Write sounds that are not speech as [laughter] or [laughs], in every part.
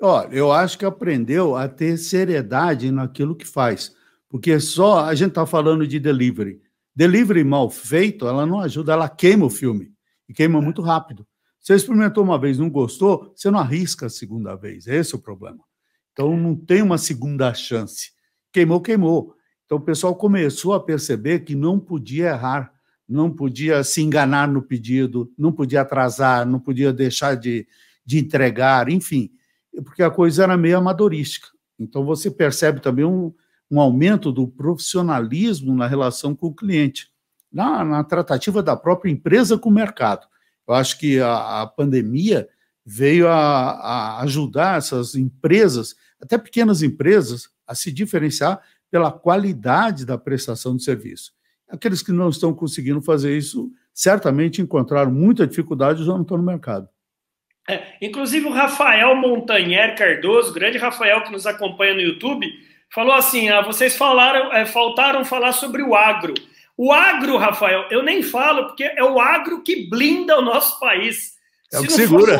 Ó, eu acho que aprendeu a ter seriedade naquilo que faz, porque só a gente está falando de delivery. Delivery mal feito, ela não ajuda, ela queima o filme e queima é. muito rápido. Você experimentou uma vez, não gostou, você não arrisca a segunda vez. Esse é o problema. Então não tem uma segunda chance. Queimou, queimou. Então o pessoal começou a perceber que não podia errar, não podia se enganar no pedido, não podia atrasar, não podia deixar de, de entregar, enfim, porque a coisa era meio amadorística. Então você percebe também um, um aumento do profissionalismo na relação com o cliente, na, na tratativa da própria empresa com o mercado. Eu acho que a, a pandemia veio a, a, ajudar essas empresas, até pequenas empresas, a se diferenciar pela qualidade da prestação de serviço. Aqueles que não estão conseguindo fazer isso, certamente encontraram muita dificuldade já não estão no mercado. É, inclusive o Rafael Montanher Cardoso, grande Rafael que nos acompanha no YouTube, falou assim: ah, vocês falaram, é, faltaram falar sobre o agro. O agro, Rafael, eu nem falo, porque é o agro que blinda o nosso país. É se o que segura.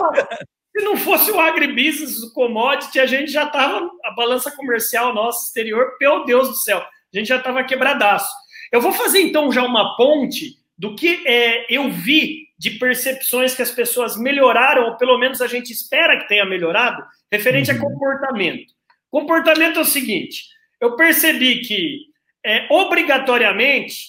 se não fosse o agribusiness, o commodity, a gente já estava, a balança comercial nossa exterior, meu Deus do céu, a gente já estava quebradaço. Eu vou fazer então já uma ponte do que é, eu vi de percepções que as pessoas melhoraram, ou pelo menos a gente espera que tenha melhorado, referente uhum. a comportamento. Comportamento é o seguinte: eu percebi que, é, obrigatoriamente,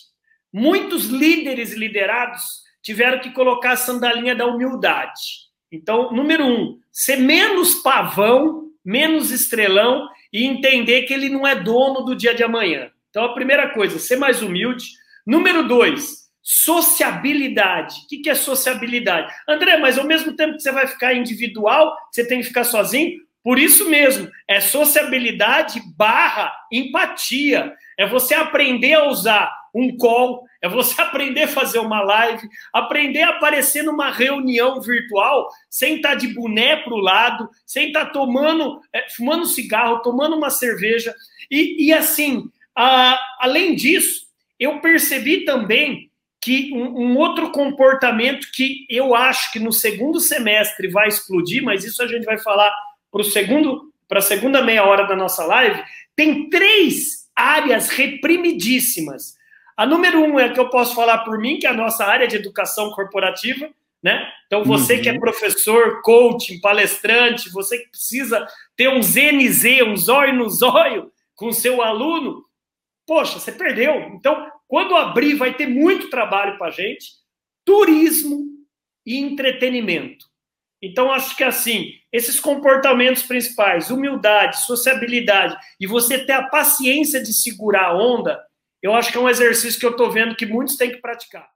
muitos líderes liderados tiveram que colocar a sandalinha da humildade. Então, número um, ser menos pavão, menos estrelão e entender que ele não é dono do dia de amanhã. Então, a primeira coisa, ser mais humilde. Número dois, sociabilidade. O que é sociabilidade? André, mas ao mesmo tempo que você vai ficar individual, você tem que ficar sozinho? Por isso mesmo, é sociabilidade barra empatia. É você aprender a usar um call, é você [laughs] aprender a fazer uma live, aprender a aparecer numa reunião virtual sem estar de boné para o lado, sem estar tomando, é, fumando cigarro, tomando uma cerveja. E, e assim, a, além disso, eu percebi também que um, um, outro comportamento que eu acho que no segundo semestre vai explodir, mas isso a gente vai falar para o segundo, para a segunda meia hora da nossa live, tem três áreas reprimidíssimas. A número um é que eu posso falar por mim, que é a nossa área de educação corporativa, né? Então, você uhum. que é uhum. professor, coach, palestrante, você que precisa ter um ZNZ, um zóio no zóio com o seu aluno, poxa, você perdeu. Então, quando abrir, vai ter muito trabalho para a gente. Turismo e entretenimento. Então, acho que assim, esses comportamentos principais, humildade, sociabilidade, e você ter a paciência de segurar a onda, eu acho que é um exercício que eu estou vendo que muitos têm que praticar.